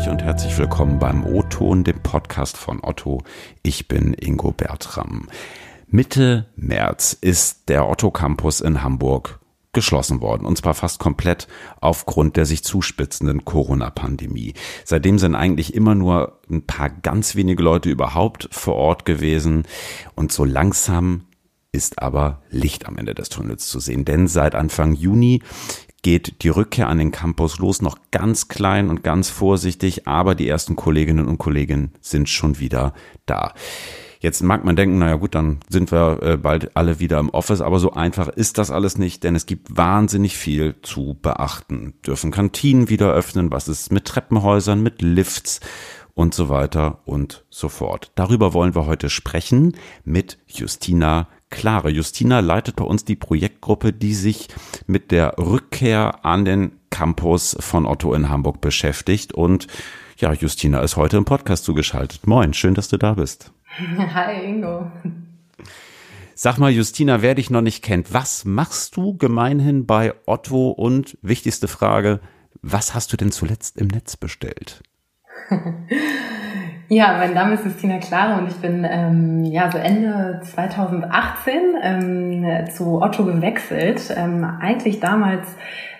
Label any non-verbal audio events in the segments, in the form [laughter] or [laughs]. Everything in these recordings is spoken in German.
Hamburg und herzlich willkommen beim O-Ton, dem Podcast von Otto. Ich bin Ingo Bertram. Mitte März ist der Otto Campus in Hamburg geschlossen worden, und zwar fast komplett aufgrund der sich zuspitzenden Corona-Pandemie. Seitdem sind eigentlich immer nur ein paar ganz wenige Leute überhaupt vor Ort gewesen und so langsam ist aber Licht am Ende des Tunnels zu sehen, denn seit Anfang Juni geht die Rückkehr an den Campus los, noch ganz klein und ganz vorsichtig, aber die ersten Kolleginnen und Kollegen sind schon wieder da. Jetzt mag man denken, naja gut, dann sind wir äh, bald alle wieder im Office, aber so einfach ist das alles nicht, denn es gibt wahnsinnig viel zu beachten. Dürfen Kantinen wieder öffnen, was ist mit Treppenhäusern, mit Lifts und so weiter und so fort. Darüber wollen wir heute sprechen mit Justina Klare. Justina leitet bei uns die Projektgruppe, die sich mit der Rückkehr an den Campus von Otto in Hamburg beschäftigt und ja, Justina ist heute im Podcast zugeschaltet. Moin, schön, dass du da bist. [laughs] Hi Ingo. Sag mal, Justina, wer dich noch nicht kennt, was machst du gemeinhin bei Otto? Und wichtigste Frage, was hast du denn zuletzt im Netz bestellt? [laughs] Ja, mein Name ist Justina Klare und ich bin ähm, ja so Ende 2018 ähm, zu Otto gewechselt. Ähm, eigentlich damals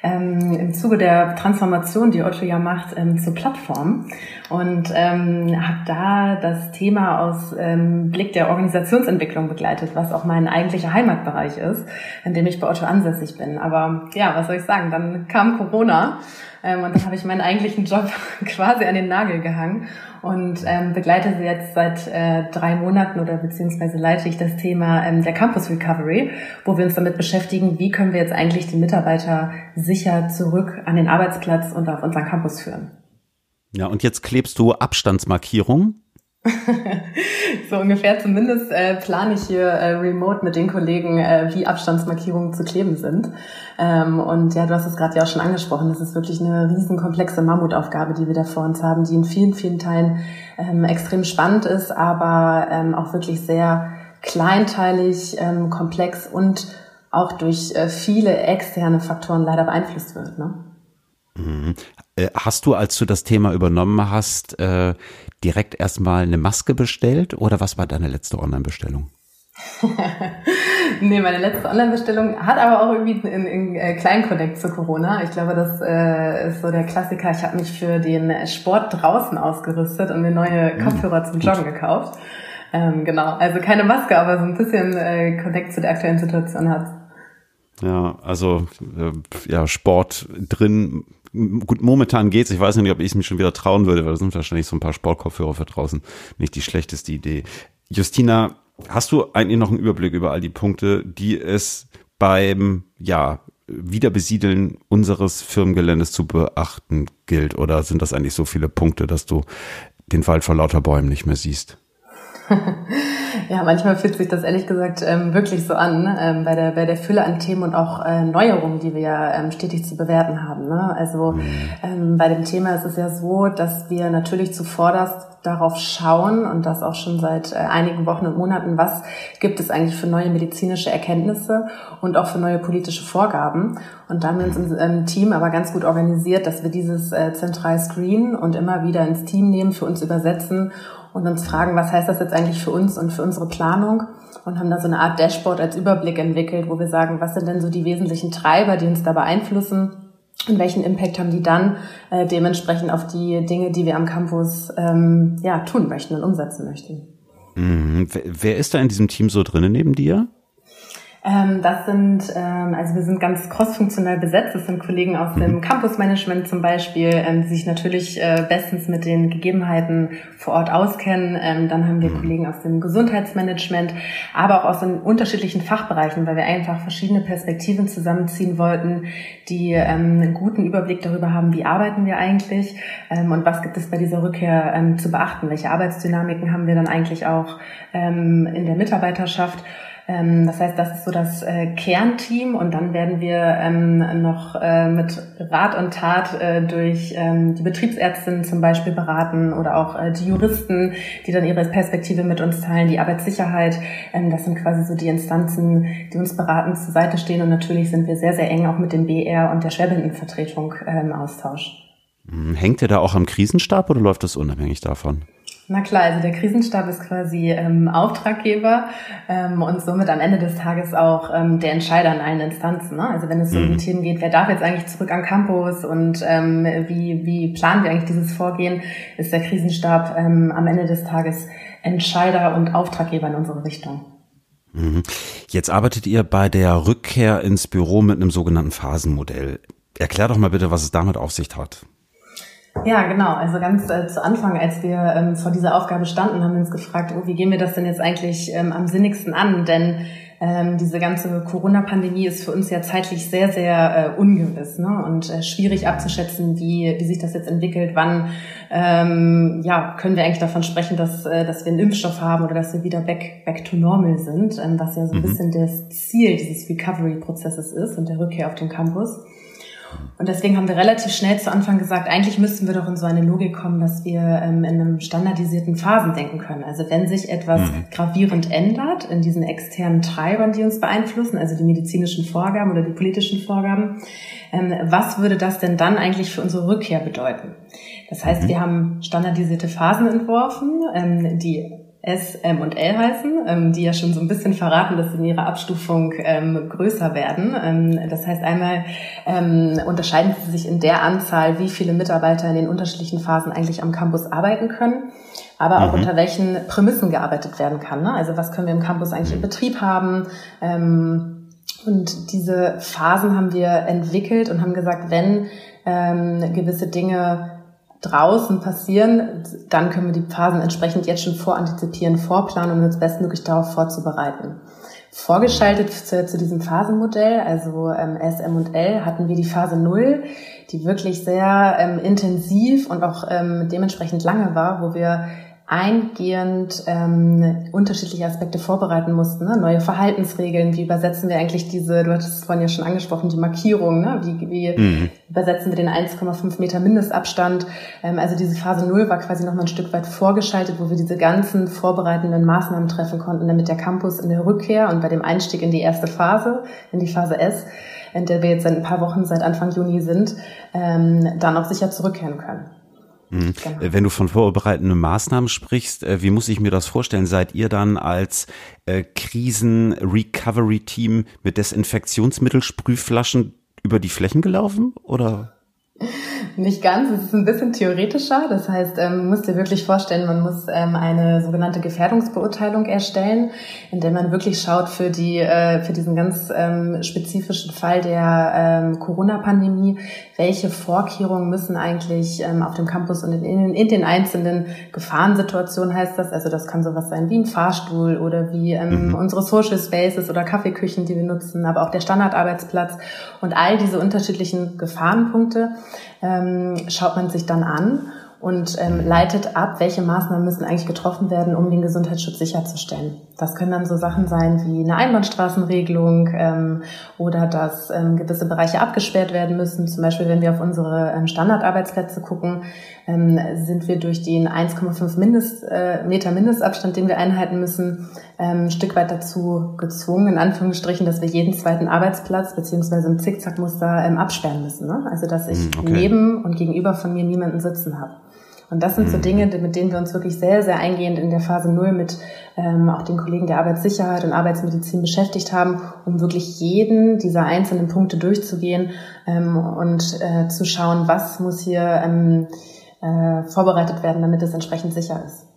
ähm, im Zuge der Transformation, die Otto ja macht, ähm, zur Plattform und ähm, habe da das Thema aus ähm, Blick der Organisationsentwicklung begleitet, was auch mein eigentlicher Heimatbereich ist, in dem ich bei Otto ansässig bin. Aber ja, was soll ich sagen? Dann kam Corona ähm, und dann habe ich meinen eigentlichen Job [laughs] quasi an den Nagel gehangen und ähm, begleite sie jetzt seit äh, drei Monaten oder beziehungsweise leite ich das Thema ähm, der Campus Recovery, wo wir uns damit beschäftigen, wie können wir jetzt eigentlich die Mitarbeiter sicher zurück an den Arbeitsplatz und auf unseren Campus führen. Ja, und jetzt klebst du Abstandsmarkierungen [laughs] so ungefähr zumindest äh, plane ich hier äh, remote mit den Kollegen, äh, wie Abstandsmarkierungen zu kleben sind. Ähm, und ja, du hast es gerade ja auch schon angesprochen, das ist wirklich eine riesen komplexe Mammutaufgabe, die wir da vor uns haben, die in vielen, vielen Teilen ähm, extrem spannend ist, aber ähm, auch wirklich sehr kleinteilig, ähm, komplex und auch durch äh, viele externe Faktoren leider beeinflusst wird. Ne? Mhm. Äh, hast du, als du das Thema übernommen hast, äh, direkt erstmal eine Maske bestellt oder was war deine letzte Online-Bestellung? [laughs] nee, meine letzte Online-Bestellung hat aber auch irgendwie einen, einen äh, kleinen Connect zu Corona. Ich glaube, das äh, ist so der Klassiker. Ich habe mich für den Sport draußen ausgerüstet und mir neue hm, Kopfhörer zum Joggen gekauft. Ähm, genau, also keine Maske, aber so ein bisschen äh, Connect zu der aktuellen Situation hat. Ja, also äh, ja, Sport drin Gut, momentan geht's. Ich weiß nicht, ob ich es mir schon wieder trauen würde, weil da sind wahrscheinlich so ein paar Sportkopfhörer für draußen nicht die schlechteste Idee. Justina, hast du eigentlich noch einen Überblick über all die Punkte, die es beim, ja, Wiederbesiedeln unseres Firmengeländes zu beachten gilt? Oder sind das eigentlich so viele Punkte, dass du den Wald vor lauter Bäumen nicht mehr siehst? [laughs] ja, manchmal fühlt sich das ehrlich gesagt ähm, wirklich so an, ähm, bei, der, bei der Fülle an Themen und auch äh, Neuerungen, die wir ja ähm, stetig zu bewerten haben. Ne? Also mhm. ähm, bei dem Thema ist es ja so, dass wir natürlich zuvorderst darauf schauen und das auch schon seit äh, einigen Wochen und Monaten, was gibt es eigentlich für neue medizinische Erkenntnisse und auch für neue politische Vorgaben. Und da haben wir uns im Team aber ganz gut organisiert, dass wir dieses äh, zentral screenen und immer wieder ins Team nehmen, für uns übersetzen und uns fragen, was heißt das jetzt eigentlich für uns und für unsere Planung und haben da so eine Art Dashboard als Überblick entwickelt, wo wir sagen, was sind denn so die wesentlichen Treiber, die uns da beeinflussen und welchen Impact haben die dann äh, dementsprechend auf die Dinge, die wir am Campus ähm, ja, tun möchten und umsetzen möchten. Mhm. Wer ist da in diesem Team so drinnen neben dir? Ähm, das sind, ähm, also wir sind ganz crossfunktional besetzt. Das sind Kollegen aus dem. Campusmanagement zum Beispiel, ähm, die sich natürlich äh, bestens mit den Gegebenheiten vor Ort auskennen. Ähm, dann haben wir mhm. Kollegen aus dem Gesundheitsmanagement, aber auch aus den unterschiedlichen Fachbereichen, weil wir einfach verschiedene Perspektiven zusammenziehen wollten, die ähm, einen guten Überblick darüber haben, wie arbeiten wir eigentlich ähm, und was gibt es bei dieser Rückkehr zu beachten. Welche Arbeitsdynamiken haben wir dann eigentlich auch in der Mitarbeiterschaft? Ähm, das heißt, das ist so das äh, Kernteam und dann werden wir ähm, noch äh, mit Rat und Tat äh, durch ähm, die Betriebsärztinnen zum Beispiel beraten oder auch äh, die Juristen, die dann ihre Perspektive mit uns teilen, die Arbeitssicherheit. Ähm, das sind quasi so die Instanzen, die uns beratend zur Seite stehen und natürlich sind wir sehr, sehr eng auch mit dem BR und der Schwerbehindertenvertretung äh, im Austausch. Hm, hängt ihr da auch am Krisenstab oder läuft das unabhängig davon? Na klar, also der Krisenstab ist quasi ähm, Auftraggeber ähm, und somit am Ende des Tages auch ähm, der Entscheider in allen Instanzen. Ne? Also wenn es um mhm. Themen geht, wer darf jetzt eigentlich zurück am Campus und ähm, wie, wie planen wir eigentlich dieses Vorgehen, ist der Krisenstab ähm, am Ende des Tages Entscheider und Auftraggeber in unsere Richtung. Mhm. Jetzt arbeitet ihr bei der Rückkehr ins Büro mit einem sogenannten Phasenmodell. Erklär doch mal bitte, was es damit auf sich hat. Ja, genau. Also ganz äh, zu Anfang, als wir ähm, vor dieser Aufgabe standen, haben wir uns gefragt, oh, wie gehen wir das denn jetzt eigentlich ähm, am sinnigsten an? Denn ähm, diese ganze Corona-Pandemie ist für uns ja zeitlich sehr, sehr äh, ungewiss ne? und äh, schwierig abzuschätzen, wie, wie sich das jetzt entwickelt. Wann ähm, ja, können wir eigentlich davon sprechen, dass, äh, dass wir einen Impfstoff haben oder dass wir wieder back, back to normal sind, ähm, was ja so ein mhm. bisschen das Ziel dieses Recovery-Prozesses ist und der Rückkehr auf den Campus. Und deswegen haben wir relativ schnell zu Anfang gesagt, eigentlich müssten wir doch in so eine Logik kommen, dass wir ähm, in einem standardisierten Phasen denken können. Also wenn sich etwas mhm. gravierend ändert in diesen externen Treibern, die uns beeinflussen, also die medizinischen Vorgaben oder die politischen Vorgaben, ähm, was würde das denn dann eigentlich für unsere Rückkehr bedeuten? Das heißt, mhm. wir haben standardisierte Phasen entworfen, ähm, die S, M und L heißen, ähm, die ja schon so ein bisschen verraten, dass sie in ihrer Abstufung ähm, größer werden. Ähm, das heißt, einmal ähm, unterscheiden sie sich in der Anzahl, wie viele Mitarbeiter in den unterschiedlichen Phasen eigentlich am Campus arbeiten können, aber auch mhm. unter welchen Prämissen gearbeitet werden kann. Ne? Also was können wir im Campus eigentlich im Betrieb haben? Ähm, und diese Phasen haben wir entwickelt und haben gesagt, wenn ähm, gewisse Dinge draußen passieren, dann können wir die Phasen entsprechend jetzt schon vorantizipieren, vorplanen und uns bestmöglich darauf vorzubereiten. Vorgeschaltet zu, zu diesem Phasenmodell, also ähm, S, M und L, hatten wir die Phase 0, die wirklich sehr ähm, intensiv und auch ähm, dementsprechend lange war, wo wir eingehend ähm, unterschiedliche Aspekte vorbereiten mussten. Ne? Neue Verhaltensregeln, wie übersetzen wir eigentlich diese, du hattest es vorhin ja schon angesprochen, die Markierung, ne? wie, wie mhm. übersetzen wir den 1,5 Meter Mindestabstand. Ähm, also diese Phase Null war quasi noch mal ein Stück weit vorgeschaltet, wo wir diese ganzen vorbereitenden Maßnahmen treffen konnten, damit der Campus in der Rückkehr und bei dem Einstieg in die erste Phase, in die Phase S, in der wir jetzt seit ein paar Wochen, seit Anfang Juni sind, ähm, dann auch sicher zurückkehren können. Mhm. Genau. Wenn du von vorbereitenden Maßnahmen sprichst, äh, wie muss ich mir das vorstellen? Seid ihr dann als äh, Krisen-Recovery-Team mit Desinfektionsmittelsprühflaschen über die Flächen gelaufen oder? Nicht ganz, es ist ein bisschen theoretischer. Das heißt, ähm, man muss dir wirklich vorstellen, man muss ähm, eine sogenannte Gefährdungsbeurteilung erstellen, in der man wirklich schaut für die äh, für diesen ganz ähm, spezifischen Fall der ähm, Corona-Pandemie, welche Vorkehrungen müssen eigentlich ähm, auf dem Campus und in, den einzelnen Gefahrensituationen heißt das. Also das kann sowas sein wie ein Fahrstuhl oder wie ähm, mhm. unsere Social Spaces oder Kaffeeküchen, die wir nutzen, aber auch der Standardarbeitsplatz und all diese unterschiedlichen Gefahrenpunkte ähm, schaut man sich dann an und ähm, leitet ab, welche Maßnahmen müssen eigentlich getroffen werden, um den Gesundheitsschutz sicherzustellen. Das können dann so Sachen sein wie eine Einbahnstraßenregelung ähm, oder dass ähm, gewisse Bereiche abgesperrt werden müssen. Zum Beispiel, wenn wir auf unsere ähm, Standardarbeitsplätze gucken, ähm, sind wir durch den 1,5 Mindest, äh, Meter Mindestabstand, den wir einhalten müssen, ähm, ein Stück weit dazu gezwungen, in Anführungsstrichen, dass wir jeden zweiten Arbeitsplatz beziehungsweise im Zickzackmuster ähm, absperren müssen. Ne? Also dass ich hm, okay. neben und gegenüber von mir niemanden sitzen habe. Und das sind so mhm. Dinge, mit denen wir uns wirklich sehr, sehr eingehend in der Phase Null mit ähm, auch den Kollegen der Arbeitssicherheit und Arbeitsmedizin beschäftigt haben, um wirklich jeden dieser einzelnen Punkte durchzugehen ähm, und äh, zu schauen, was muss hier ähm, äh, vorbereitet werden, damit es entsprechend sicher ist.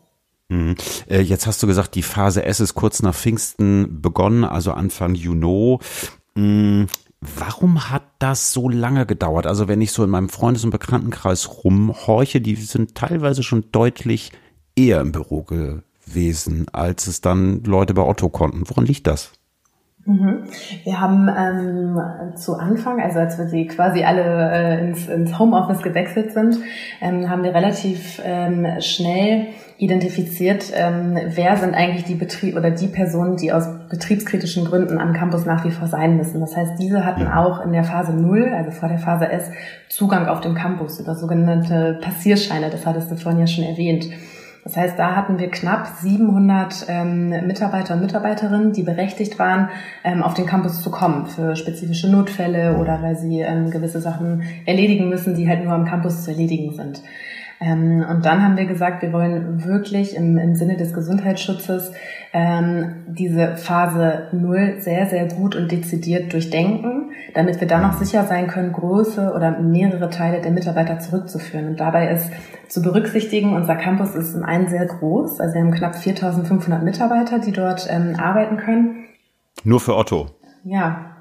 Mhm. Äh, jetzt hast du gesagt, die Phase S ist kurz nach Pfingsten begonnen, also Anfang Juni. Mhm. Warum hat das so lange gedauert? Also wenn ich so in meinem Freundes- und Bekanntenkreis rumhorche, die sind teilweise schon deutlich eher im Büro gewesen, als es dann Leute bei Otto konnten. Woran liegt das? Mhm. Wir haben ähm, zu Anfang, also als wir sie quasi alle äh, ins, ins Homeoffice gewechselt sind, ähm, haben wir relativ ähm, schnell identifiziert, ähm, wer sind eigentlich die Betrieb oder die Personen, die aus betriebskritischen Gründen am Campus nach wie vor sein müssen. Das heißt, diese hatten auch in der Phase 0, also vor der Phase S, Zugang auf dem Campus über sogenannte Passierscheine. Das hattest du vorhin ja schon erwähnt. Das heißt, da hatten wir knapp 700 ähm, Mitarbeiter und Mitarbeiterinnen, die berechtigt waren, ähm, auf den Campus zu kommen für spezifische Notfälle oder weil sie ähm, gewisse Sachen erledigen müssen, die halt nur am Campus zu erledigen sind. Ähm, und dann haben wir gesagt, wir wollen wirklich im, im Sinne des Gesundheitsschutzes ähm, diese Phase null sehr, sehr gut und dezidiert durchdenken, damit wir da noch sicher sein können, große oder mehrere Teile der Mitarbeiter zurückzuführen. Und dabei ist zu berücksichtigen, unser Campus ist im einen sehr groß, also wir haben knapp 4500 Mitarbeiter, die dort ähm, arbeiten können. Nur für Otto? Ja,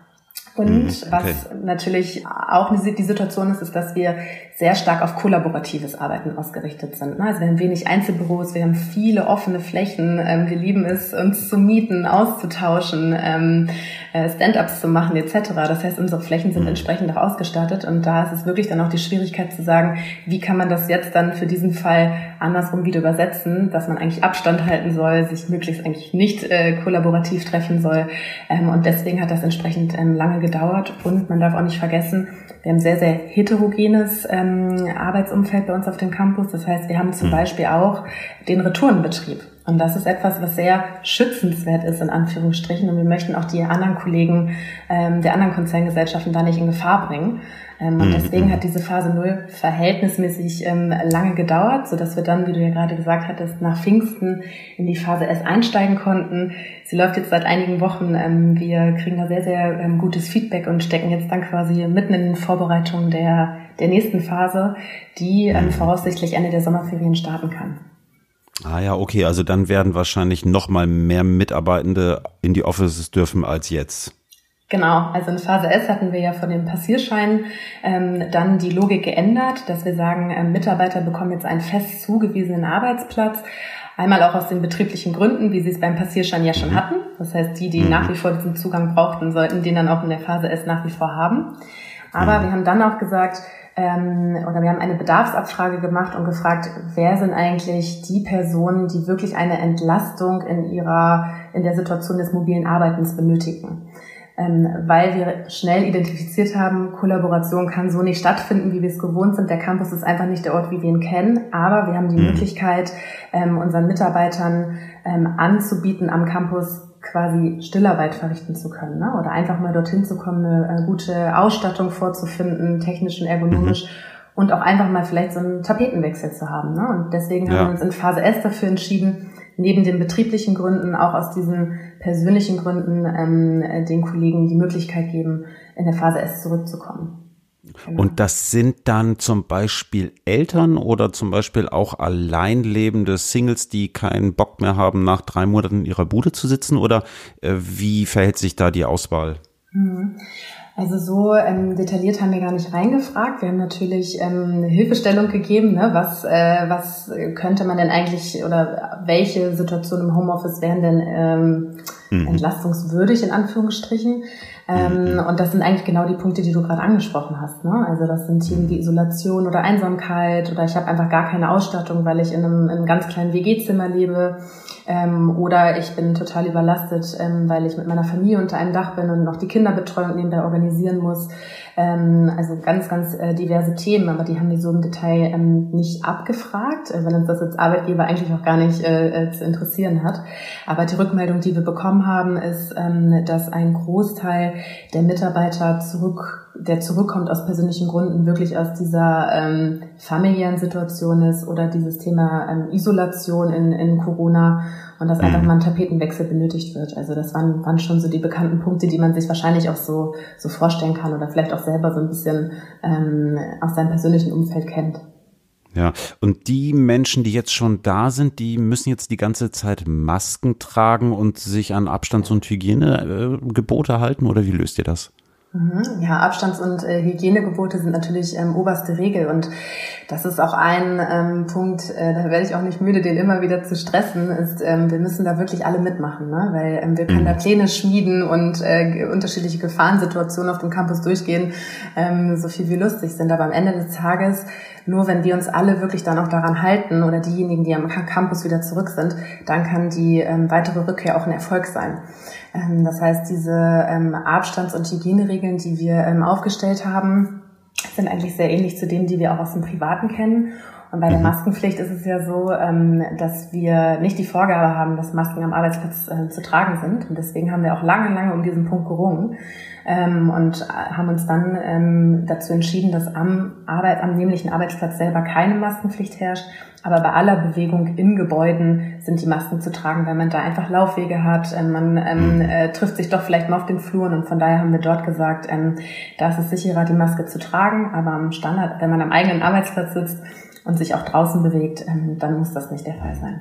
und mhm, okay. was natürlich auch die Situation ist, ist, dass wir sehr stark auf kollaboratives Arbeiten ausgerichtet sind. Ne? Also wir haben wenig Einzelbüros, wir haben viele offene Flächen. Ähm, wir lieben es, uns zu mieten, auszutauschen, ähm, äh, Stand-ups zu machen etc. Das heißt, unsere Flächen sind mhm. entsprechend auch ausgestattet und da ist es wirklich dann auch die Schwierigkeit zu sagen, wie kann man das jetzt dann für diesen Fall andersrum wieder übersetzen, dass man eigentlich Abstand halten soll, sich möglichst eigentlich nicht äh, kollaborativ treffen soll. Ähm, und deswegen hat das entsprechend lange gedauert und man darf auch nicht vergessen, wir haben sehr, sehr heterogenes ähm, Arbeitsumfeld bei uns auf dem Campus. Das heißt, wir haben zum mhm. Beispiel auch den Retourenbetrieb. Und das ist etwas, was sehr schützenswert ist, in Anführungsstrichen. Und wir möchten auch die anderen Kollegen ähm, der anderen Konzerngesellschaften da nicht in Gefahr bringen. Ähm, und mhm, deswegen mhm. hat diese Phase Null verhältnismäßig ähm, lange gedauert, so dass wir dann, wie du ja gerade gesagt hattest, nach Pfingsten in die Phase S einsteigen konnten. Sie läuft jetzt seit einigen Wochen. Ähm, wir kriegen da sehr, sehr ähm, gutes Feedback und stecken jetzt dann quasi mitten in den Vorbereitungen der, der nächsten Phase, die ähm, mhm. voraussichtlich Ende der Sommerferien starten kann. Ah ja, okay, also dann werden wahrscheinlich noch mal mehr Mitarbeitende in die Offices dürfen als jetzt. Genau, also in Phase S hatten wir ja von den Passierscheinen ähm, dann die Logik geändert, dass wir sagen, äh, Mitarbeiter bekommen jetzt einen fest zugewiesenen Arbeitsplatz. Einmal auch aus den betrieblichen Gründen, wie sie es beim Passierschein ja schon mhm. hatten. Das heißt, die, die mhm. nach wie vor diesen Zugang brauchten, sollten den dann auch in der Phase S nach wie vor haben. Aber mhm. wir haben dann auch gesagt, ähm, oder wir haben eine Bedarfsabfrage gemacht und gefragt, wer sind eigentlich die Personen, die wirklich eine Entlastung in ihrer, in der Situation des mobilen Arbeitens benötigen ähm, weil wir schnell identifiziert haben, Kollaboration kann so nicht stattfinden, wie wir es gewohnt sind. Der Campus ist einfach nicht der Ort, wie wir ihn kennen, aber wir haben die mhm. Möglichkeit, ähm, unseren Mitarbeitern ähm, anzubieten, am Campus quasi Stillarbeit verrichten zu können ne? oder einfach mal dorthin zu kommen, eine, gute Ausstattung vorzufinden, technisch und ergonomisch. Mhm. Und auch einfach mal vielleicht so einen Tapetenwechsel zu haben. Ne? Und deswegen ja. haben wir uns in Phase S dafür entschieden, neben den betrieblichen Gründen auch aus diesen persönlichen Gründen ähm, den Kollegen die Möglichkeit geben, in der Phase S zurückzukommen. Genau. Und das sind dann zum Beispiel Eltern oder zum Beispiel auch alleinlebende Singles, die keinen Bock mehr haben, nach drei Monaten in ihrer Bude zu sitzen? Oder äh, wie verhält sich da die Auswahl? Mhm. Also so ähm, detailliert haben wir gar nicht reingefragt. Wir haben natürlich ähm, eine Hilfestellung gegeben, ne? was, äh, was könnte man denn eigentlich oder welche Situationen im Homeoffice wären denn ähm, mhm. entlastungswürdig in Anführungsstrichen. Ähm, mhm. Und das sind eigentlich genau die Punkte, die du gerade angesprochen hast. Ne? Also das sind Themen wie Isolation oder Einsamkeit oder ich habe einfach gar keine Ausstattung, weil ich in einem, in einem ganz kleinen WG-Zimmer lebe. Ähm, oder ich bin total überlastet, ähm, weil ich mit meiner Familie unter einem Dach bin und noch die Kinderbetreuung nebenbei organisieren muss. Ähm, also ganz, ganz äh, diverse Themen, aber die haben wir so im Detail ähm, nicht abgefragt, äh, weil uns das als Arbeitgeber eigentlich auch gar nicht äh, äh, zu interessieren hat. Aber die Rückmeldung, die wir bekommen haben, ist, ähm, dass ein Großteil der Mitarbeiter zurück der zurückkommt aus persönlichen Gründen, wirklich aus dieser ähm, familiären Situation ist oder dieses Thema ähm, Isolation in, in Corona und dass einfach mhm. mal ein Tapetenwechsel benötigt wird. Also das waren, waren schon so die bekannten Punkte, die man sich wahrscheinlich auch so, so vorstellen kann oder vielleicht auch selber so ein bisschen ähm, aus seinem persönlichen Umfeld kennt. Ja, und die Menschen, die jetzt schon da sind, die müssen jetzt die ganze Zeit Masken tragen und sich an Abstands- und Hygienegebote halten oder wie löst ihr das? Mhm. Ja, Abstands- und äh, Hygienegebote sind natürlich ähm, oberste Regel und das ist auch ein ähm, Punkt, äh, da werde ich auch nicht müde, den immer wieder zu stressen, ist, ähm, wir müssen da wirklich alle mitmachen, ne? weil ähm, wir können mhm. da Pläne schmieden und äh, unterschiedliche Gefahrensituationen auf dem Campus durchgehen, ähm, so viel wie lustig sind, aber am Ende des Tages nur wenn wir uns alle wirklich dann auch daran halten oder diejenigen, die am Campus wieder zurück sind, dann kann die ähm, weitere Rückkehr auch ein Erfolg sein. Ähm, das heißt, diese ähm, Abstands- und Hygieneregeln, die wir ähm, aufgestellt haben, sind eigentlich sehr ähnlich zu denen, die wir auch aus dem Privaten kennen. Und bei der mhm. Maskenpflicht ist es ja so, ähm, dass wir nicht die Vorgabe haben, dass Masken am Arbeitsplatz äh, zu tragen sind. Und deswegen haben wir auch lange, lange um diesen Punkt gerungen ähm, und haben uns dann ähm, dazu entschieden, dass am, Arbeit, am nämlichen Arbeitsplatz selber keine Maskenpflicht herrscht. Aber bei aller Bewegung in Gebäuden sind die Masken zu tragen, weil man da einfach Laufwege hat. Man mhm. äh, trifft sich doch vielleicht mal auf den Fluren und von daher haben wir dort gesagt, ähm, da ist es sicherer, die Maske zu tragen. Aber am Standard, wenn man am eigenen Arbeitsplatz sitzt und sich auch draußen bewegt, ähm, dann muss das nicht der Fall sein.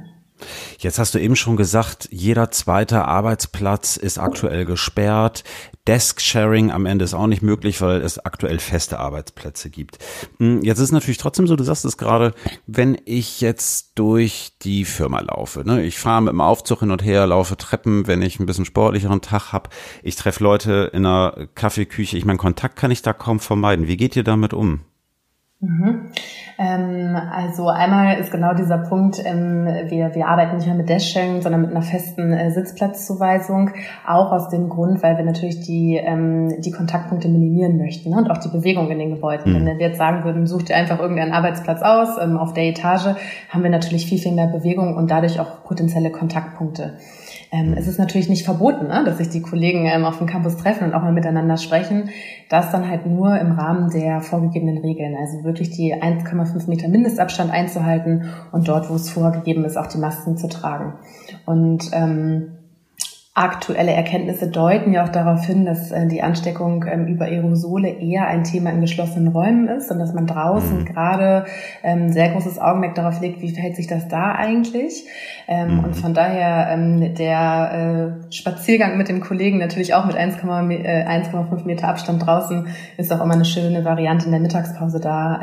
Jetzt hast du eben schon gesagt, jeder zweite Arbeitsplatz ist aktuell gesperrt. Desk-Sharing am Ende ist auch nicht möglich, weil es aktuell feste Arbeitsplätze gibt. Hm, jetzt ist natürlich trotzdem so, du sagst es gerade, wenn ich jetzt durch die Firma laufe, ne, ich fahre mit dem Aufzug hin und her, laufe Treppen, wenn ich ein bisschen sportlicheren Tag habe, ich treffe Leute in einer Kaffeeküche, ich meine, Kontakt kann ich da kaum vermeiden. Wie geht ihr damit um? Mhm. Ähm, also einmal ist genau dieser Punkt, ähm, wir, wir arbeiten nicht mehr mit Dashing, sondern mit einer festen äh, Sitzplatzzuweisung, auch aus dem Grund, weil wir natürlich die, ähm, die Kontaktpunkte minimieren möchten ne? und auch die Bewegung in den Gebäuden. Mhm. Wenn wir jetzt sagen würden, such dir einfach irgendeinen Arbeitsplatz aus ähm, auf der Etage, haben wir natürlich viel, viel mehr Bewegung und dadurch auch potenzielle Kontaktpunkte. Ähm, es ist natürlich nicht verboten, ne, dass sich die Kollegen ähm, auf dem Campus treffen und auch mal miteinander sprechen. Das dann halt nur im Rahmen der vorgegebenen Regeln. Also wirklich die 1,5 Meter Mindestabstand einzuhalten und dort, wo es vorgegeben ist, auch die Masken zu tragen. Und ähm, Aktuelle Erkenntnisse deuten ja auch darauf hin, dass äh, die Ansteckung ähm, über Aerosole eher ein Thema in geschlossenen Räumen ist und dass man draußen mhm. gerade ähm, sehr großes Augenmerk darauf legt, wie verhält sich das da eigentlich. Ähm, mhm. Und von daher der äh, Spaziergang mit dem Kollegen natürlich auch mit 1,5 äh, Meter Abstand draußen ist auch immer eine schöne Variante in der Mittagspause da,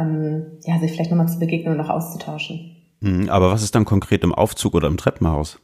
ja, sich vielleicht nochmal zu begegnen und auch auszutauschen. Mhm. Aber was ist dann konkret im Aufzug oder im Treppenhaus?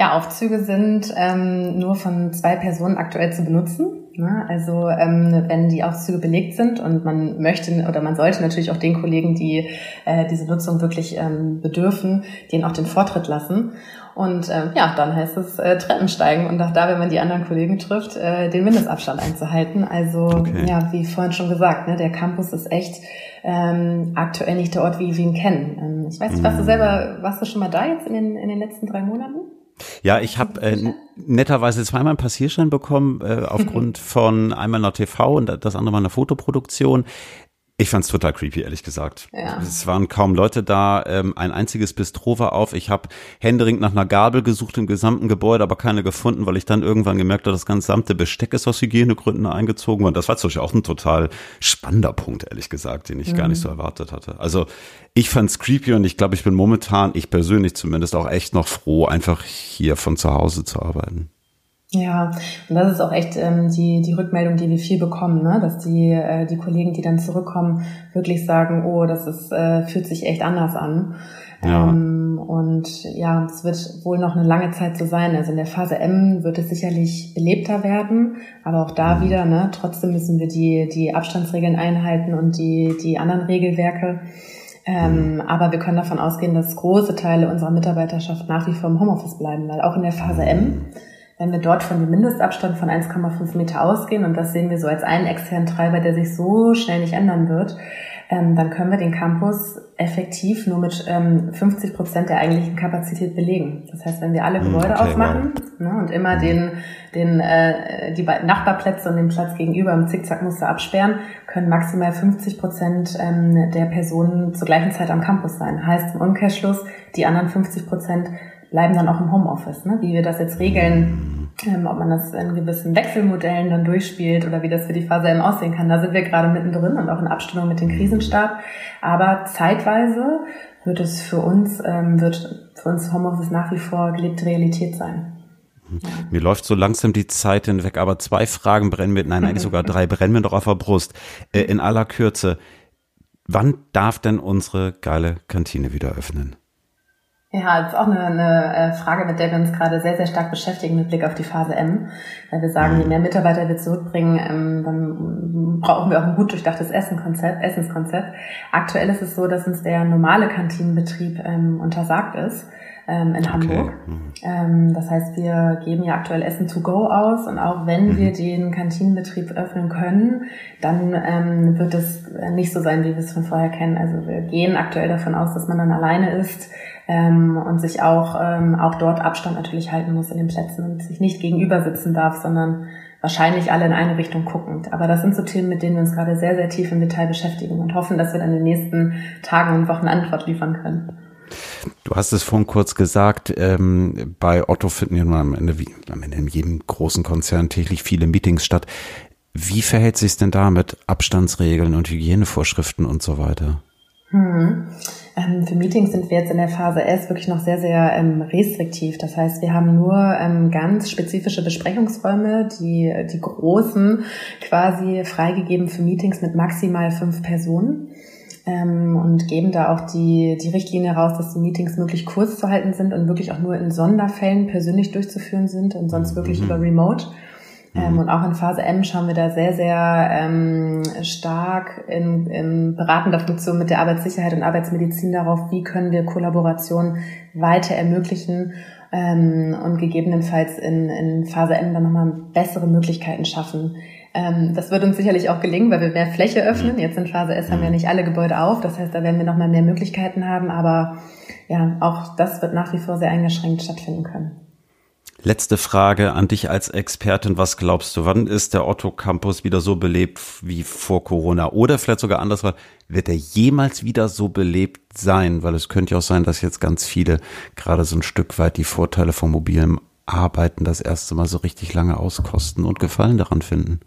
Ja, Aufzüge sind ähm, nur von zwei Personen aktuell zu benutzen. Ne? Also ähm, wenn die Aufzüge belegt sind und man möchte oder man sollte natürlich auch den Kollegen, die äh, diese Nutzung wirklich ähm, bedürfen, denen auch den Vortritt lassen. Und ähm, ja, dann heißt es äh, Treppen steigen und auch da, wenn man die anderen Kollegen trifft, äh, den Mindestabstand einzuhalten. Also okay. ja, wie vorhin schon gesagt, ne, der Campus ist echt ähm, aktuell nicht der Ort, wie wir ihn kennen. Ähm, ich weiß nicht, warst du mhm. selber, warst du schon mal da jetzt in den, in den letzten drei Monaten? Ja, ich habe äh, netterweise zweimal einen Passierschein bekommen, äh, aufgrund [laughs] von einmal einer TV und das andere mal einer Fotoproduktion. Ich fand's total creepy, ehrlich gesagt. Ja. Es waren kaum Leute da, ähm, ein einziges Bistro war auf. Ich habe händeringend nach einer Gabel gesucht im gesamten Gebäude, aber keine gefunden, weil ich dann irgendwann gemerkt habe, das gesamte Besteck ist aus Hygienegründen eingezogen worden. Das war zum Beispiel auch ein total spannender Punkt, ehrlich gesagt, den ich mhm. gar nicht so erwartet hatte. Also ich fand's creepy und ich glaube, ich bin momentan, ich persönlich zumindest, auch echt noch froh, einfach hier von zu Hause zu arbeiten. Ja, und das ist auch echt ähm, die, die Rückmeldung, die wir viel bekommen, ne? dass die, äh, die Kollegen, die dann zurückkommen, wirklich sagen, oh, das ist, äh, fühlt sich echt anders an. Ja. Ähm, und ja, es wird wohl noch eine lange Zeit so sein. Also in der Phase M wird es sicherlich belebter werden, aber auch da mhm. wieder, ne, trotzdem müssen wir die, die Abstandsregeln einhalten und die, die anderen Regelwerke. Ähm, mhm. aber wir können davon ausgehen, dass große Teile unserer Mitarbeiterschaft nach wie vor im Homeoffice bleiben, weil auch in der Phase M wenn wir dort von dem Mindestabstand von 1,5 Meter ausgehen, und das sehen wir so als einen externen Treiber, der sich so schnell nicht ändern wird, ähm, dann können wir den Campus effektiv nur mit ähm, 50 Prozent der eigentlichen Kapazität belegen. Das heißt, wenn wir alle hm, Gebäude okay, aufmachen wow. ne, und immer hm. den, den, äh, die beiden Nachbarplätze und den Platz gegenüber im Zickzackmuster absperren, können maximal 50 Prozent ähm, der Personen zur gleichen Zeit am Campus sein. Heißt im Umkehrschluss, die anderen 50 Prozent bleiben dann auch im Homeoffice. Ne? Wie wir das jetzt regeln, ähm, ob man das in gewissen Wechselmodellen dann durchspielt oder wie das für die Phase M aussehen kann, da sind wir gerade mittendrin und auch in Abstimmung mit dem Krisenstab. Aber zeitweise wird es für uns, ähm, wird für uns Homeoffice nach wie vor gelebte Realität sein. Ja. Mir läuft so langsam die Zeit hinweg, aber zwei Fragen brennen mir, nein, eigentlich sogar drei brennen mir doch auf der Brust. Äh, in aller Kürze, wann darf denn unsere geile Kantine wieder öffnen? Ja, das ist auch eine, eine äh, Frage, mit der wir uns gerade sehr, sehr stark beschäftigen mit Blick auf die Phase M. Weil wir sagen, je mhm. mehr Mitarbeiter wir zurückbringen, ähm, dann brauchen wir auch ein gut durchdachtes Essenkonzept, Essenskonzept. Aktuell ist es so, dass uns der normale Kantinenbetrieb ähm, untersagt ist ähm, in Hamburg. Mhm. Ähm, das heißt, wir geben ja aktuell Essen to go aus und auch wenn mhm. wir den Kantinenbetrieb öffnen können, dann ähm, wird es nicht so sein, wie wir es von vorher kennen. Also wir gehen aktuell davon aus, dass man dann alleine ist ähm, und sich auch, ähm, auch dort Abstand natürlich halten muss in den Plätzen und sich nicht gegenüber sitzen darf, sondern wahrscheinlich alle in eine Richtung guckend. Aber das sind so Themen, mit denen wir uns gerade sehr, sehr tief im Detail beschäftigen und hoffen, dass wir dann in den nächsten Tagen und Wochen Antwort liefern können. Du hast es vorhin kurz gesagt, ähm, bei Otto finden ja nur am Ende, wie am Ende in jedem großen Konzern täglich viele Meetings statt. Wie verhält sich es denn da mit Abstandsregeln und Hygienevorschriften und so weiter? Hm. Ähm, für Meetings sind wir jetzt in der Phase S wirklich noch sehr, sehr ähm, restriktiv. Das heißt, wir haben nur ähm, ganz spezifische Besprechungsräume, die, die großen quasi freigegeben für Meetings mit maximal fünf Personen. Ähm, und geben da auch die, die Richtlinie raus, dass die Meetings möglichst kurz zu halten sind und wirklich auch nur in Sonderfällen persönlich durchzuführen sind und sonst wirklich mhm. über Remote. Ähm, mhm. und auch in Phase M schauen wir da sehr, sehr ähm, stark in, in beratender Funktion mit der Arbeitssicherheit und Arbeitsmedizin darauf, wie können wir Kollaboration weiter ermöglichen ähm, und gegebenenfalls in, in Phase M dann nochmal bessere Möglichkeiten schaffen. Ähm, das wird uns sicherlich auch gelingen, weil wir mehr Fläche öffnen. Jetzt in Phase S haben wir nicht alle Gebäude auf. Das heißt, da werden wir nochmal mehr Möglichkeiten haben. Aber ja, auch das wird nach wie vor sehr eingeschränkt stattfinden können. Letzte Frage an dich als Expertin. Was glaubst du, wann ist der Otto Campus wieder so belebt wie vor Corona? Oder vielleicht sogar anders, wird er jemals wieder so belebt sein? Weil es könnte ja auch sein, dass jetzt ganz viele gerade so ein Stück weit die Vorteile vom mobilen Arbeiten das erste Mal so richtig lange auskosten und Gefallen daran finden.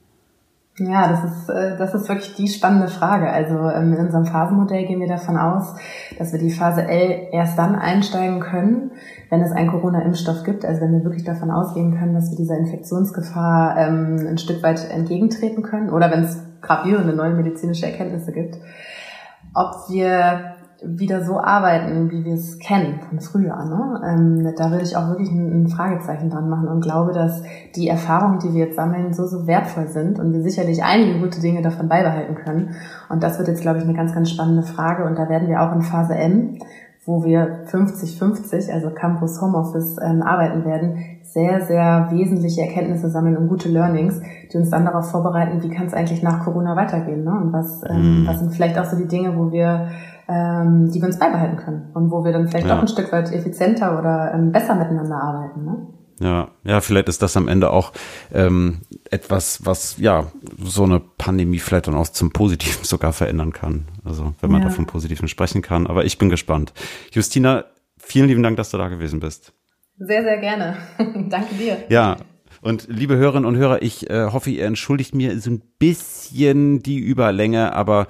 Ja, das ist, äh, das ist wirklich die spannende Frage. Also ähm, in unserem Phasenmodell gehen wir davon aus, dass wir die Phase L erst dann einsteigen können, wenn es einen Corona-Impfstoff gibt. Also wenn wir wirklich davon ausgehen können, dass wir dieser Infektionsgefahr ähm, ein Stück weit entgegentreten können oder wenn es gravierende neue medizinische Erkenntnisse gibt. Ob wir wieder so arbeiten, wie wir es kennen von früher. Ne? Ähm, da würde ich auch wirklich ein, ein, Fragezeichen dran machen und glaube, dass die Erfahrungen, die wir jetzt sammeln, so, so wertvoll sind und wir sicherlich einige gute Dinge davon beibehalten können. Und das wird jetzt, glaube ich, eine ganz, ganz spannende Frage. Und da werden wir auch in Phase M, wo wir 50-50, also Campus Homeoffice, ähm, arbeiten werden, sehr, sehr wesentliche Erkenntnisse sammeln und gute Learnings, die uns dann darauf vorbereiten, wie kann es eigentlich nach Corona weitergehen. Ne? Und was, ähm, mhm. was sind vielleicht auch so die Dinge, wo wir ähm, die wir uns beibehalten können und wo wir dann vielleicht ja. auch ein Stück weit effizienter oder ähm, besser miteinander arbeiten. Ne? Ja, ja, vielleicht ist das am Ende auch ähm, etwas, was ja so eine Pandemie vielleicht dann auch zum Positiven [laughs] sogar verändern kann. Also wenn man ja. davon Positiven sprechen kann. Aber ich bin gespannt. Justina, vielen lieben Dank, dass du da gewesen bist. Sehr, sehr gerne. [laughs] Danke dir. Ja, und liebe Hörerinnen und Hörer, ich äh, hoffe, ihr entschuldigt mir so ein bisschen die Überlänge, aber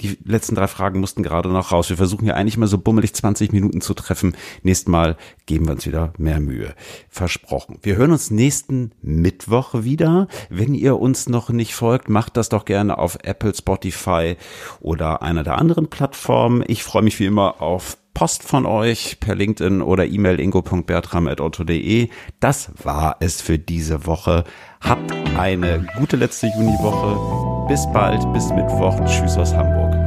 die letzten drei Fragen mussten gerade noch raus. Wir versuchen ja eigentlich mal so bummelig 20 Minuten zu treffen. Nächstes Mal geben wir uns wieder mehr Mühe. Versprochen. Wir hören uns nächsten Mittwoch wieder. Wenn ihr uns noch nicht folgt, macht das doch gerne auf Apple, Spotify oder einer der anderen Plattformen. Ich freue mich wie immer auf Post von euch per LinkedIn oder E-Mail ingo.bertram.otto.de. Das war es für diese Woche. Habt eine gute letzte Juniwoche. Bis bald, bis Mittwoch. Tschüss aus Hamburg.